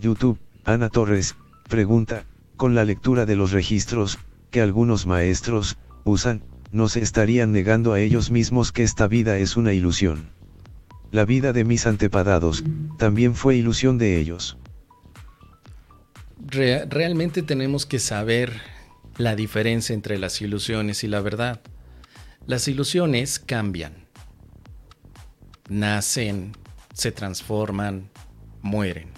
YouTube, Ana Torres, pregunta, con la lectura de los registros, que algunos maestros, usan, no se estarían negando a ellos mismos que esta vida es una ilusión. La vida de mis antepasados, también fue ilusión de ellos. realmente tenemos que saber la diferencia entre las ilusiones y la verdad. Las ilusiones cambian, nacen, se transforman, mueren.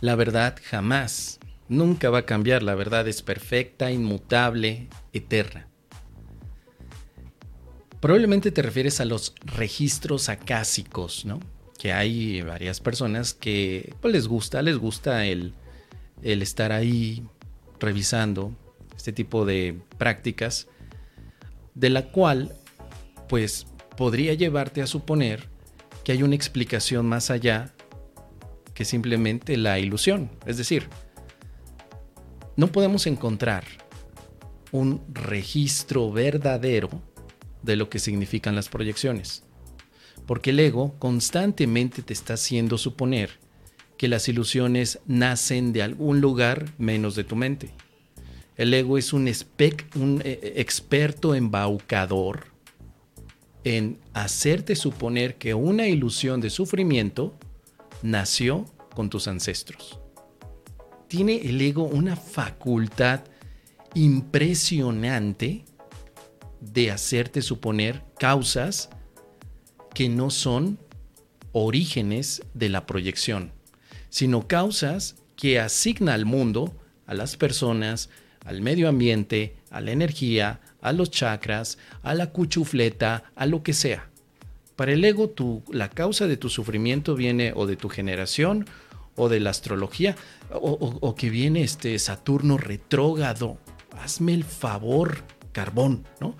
La verdad jamás, nunca va a cambiar. La verdad es perfecta, inmutable, eterna. Probablemente te refieres a los registros acásicos, ¿no? Que hay varias personas que pues, les gusta, les gusta el, el estar ahí revisando este tipo de prácticas, de la cual, pues, podría llevarte a suponer que hay una explicación más allá que simplemente la ilusión. Es decir, no podemos encontrar un registro verdadero de lo que significan las proyecciones, porque el ego constantemente te está haciendo suponer que las ilusiones nacen de algún lugar menos de tu mente. El ego es un, un eh, experto embaucador en hacerte suponer que una ilusión de sufrimiento nació con tus ancestros. Tiene el ego una facultad impresionante de hacerte suponer causas que no son orígenes de la proyección, sino causas que asigna al mundo, a las personas, al medio ambiente, a la energía, a los chakras, a la cuchufleta, a lo que sea. Para el ego, la causa de tu sufrimiento viene o de tu generación o de la astrología, o, que viene este Saturno retrógrado. Hazme el favor, carbón, ¿no?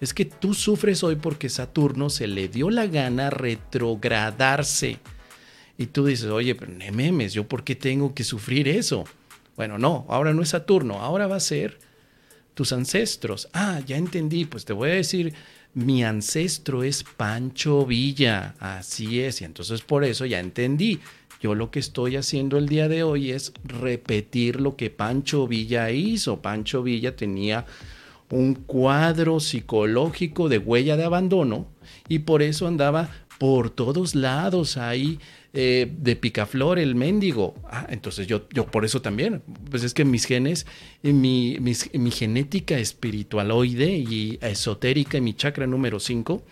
Es que tú sufres hoy porque Saturno se le dio la gana retrogradarse. Y tú dices, oye, pero no memes, ¿yo por qué tengo que sufrir eso? Bueno, no, ahora no es Saturno, ahora va a ser tus ancestros. Ah, ya entendí, pues te voy a decir mi ancestro es Pancho Villa, así es, y entonces por eso ya entendí. Yo lo que estoy haciendo el día de hoy es repetir lo que Pancho Villa hizo. Pancho Villa tenía un cuadro psicológico de huella de abandono y por eso andaba por todos lados ahí eh, de picaflor el mendigo. Ah, entonces yo, yo por eso también, pues es que mis genes, eh, mi, mi genética espiritualoide y esotérica y mi chakra número 5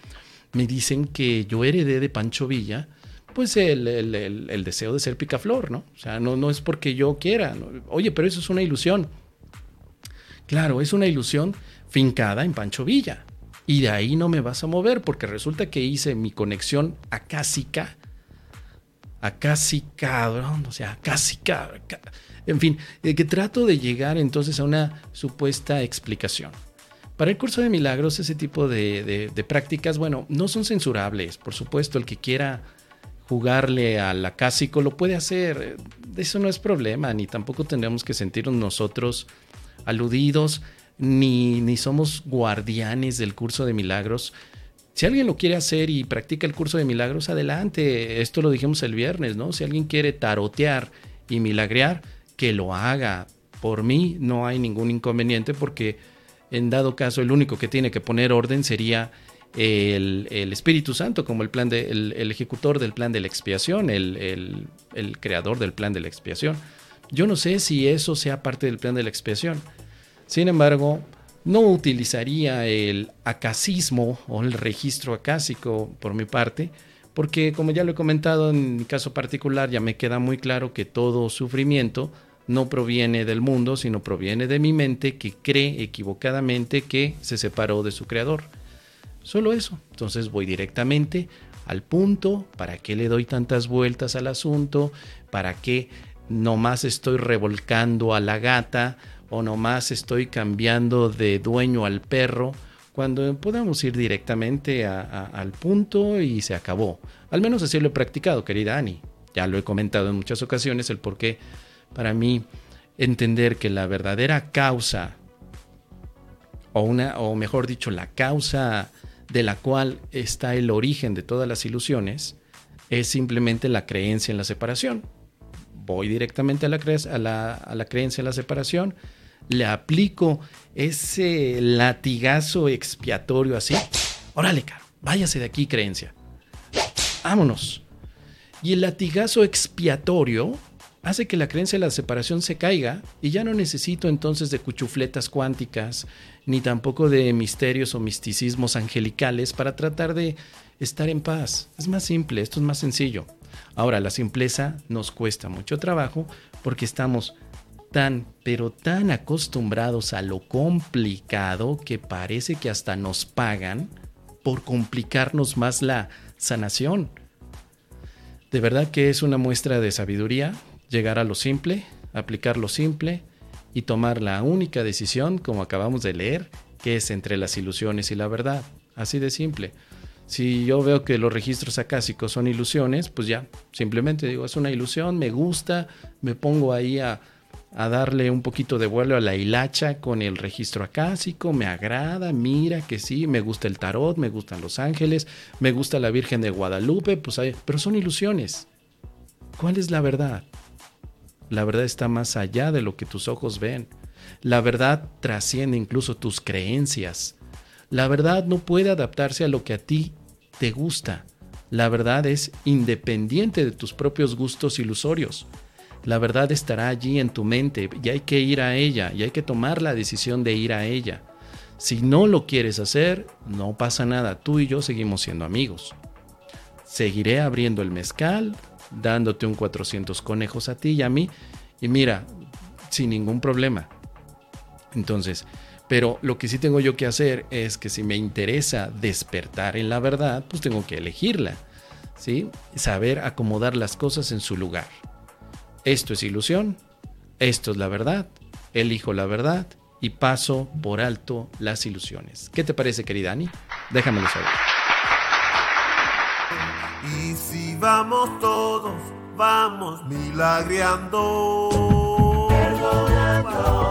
me dicen que yo heredé de Pancho Villa pues el, el, deseo de ser picaflor, ¿no? O sea, no, no es porque yo quiera. Oye, pero eso es una ilusión. Claro, es una ilusión fincada en Pancho Villa. Y de ahí no me vas a mover porque resulta que hice mi conexión acásica acá sí cabrón, o sea, cabrón. En fin, eh, que trato de llegar entonces a una supuesta explicación. Para el curso de milagros, ese tipo de, prácticas, bueno, no son censurables. Por supuesto, el que quiera jugarle al acásico lo puede hacer. Eso no es problema, ni tampoco tendremos que sentirnos nosotros aludidos, ni, ni somos guardianes del curso de milagros. Si alguien lo quiere hacer y practica el curso de milagros, adelante. Esto lo dijimos el viernes, ¿no? Si alguien quiere tarotear y milagrear, que lo haga. Por mí no hay ningún inconveniente porque en dado caso el único que tiene que poner orden sería el, Espíritu Santo como el, plan de, el, ejecutor del plan de la expiación, el, el creador del plan de la expiación. Yo no sé si eso sea parte del plan de la expiación. Sin embargo, no utilizaría el acasismo o el registro acásico por mi parte, porque como ya lo he comentado en mi caso particular, ya me queda muy claro que todo sufrimiento no proviene del mundo, sino proviene de mi mente que cree equivocadamente que se separó de su creador. Solo eso. Entonces voy directamente al punto, ¿para qué le doy tantas vueltas al asunto? ¿Para qué nomás estoy revolcando a la gata? O nomás estoy cambiando de dueño al perro, cuando podemos ir directamente al punto y se acabó. Al menos así lo he practicado, querida Ani. Ya lo he comentado en muchas ocasiones el por qué para mí entender que la verdadera causa, o, una, o mejor dicho, la causa de la cual está el origen de todas las ilusiones, es simplemente la creencia en la separación. voy directamente a la, a la, a la creencia de la separación, le aplico ese latigazo expiatorio así. Órale, caro, váyase de aquí, creencia. Vámonos. Y el latigazo expiatorio hace que la creencia de la separación se caiga y ya no necesito entonces de cuchufletas cuánticas, ni tampoco de misterios o misticismos angelicales para tratar de estar en paz. Es más simple, esto es más sencillo. Ahora, la simpleza nos cuesta mucho trabajo porque estamos tan, pero tan acostumbrados a lo complicado que parece que hasta nos pagan por complicarnos más la sanación. De verdad que es una muestra de sabiduría llegar a lo simple, aplicar lo simple y tomar la única decisión, como acabamos de leer, que es entre las ilusiones y la verdad. Así de simple. Si yo veo que los registros acásicos son ilusiones, pues ya, simplemente digo, es una ilusión, me gusta, me pongo ahí a, a darle un poquito de vuelo a la hilacha con el registro acásico, me agrada, mira que sí, me gusta el tarot, me gustan los ángeles, me gusta la Virgen de Guadalupe, pues pero son ilusiones. ¿Cuál es la verdad? La verdad está más allá de lo que tus ojos ven. La verdad trasciende incluso tus creencias. La verdad no puede adaptarse a lo que a ti te gusta. La verdad es independiente de tus propios gustos ilusorios. La verdad estará allí en tu mente y hay que ir a ella y hay que tomar la decisión de ir a ella. Si no lo quieres hacer, no pasa nada, tú y yo seguimos siendo amigos. Seguiré abriendo el mezcal, dándote un 400 conejos a ti y a mí, y mira, sin ningún problema. Entonces, pero lo que sí tengo yo que hacer es que si me interesa despertar en la verdad, pues tengo que elegirla, ¿sí? Saber acomodar las cosas en su lugar. Esto es ilusión, esto es la verdad, elijo la verdad y paso por alto las ilusiones. ¿Qué te parece, querida Ani? Déjamelo saber. Y si vamos todos, vamos milagreando. Perdonando.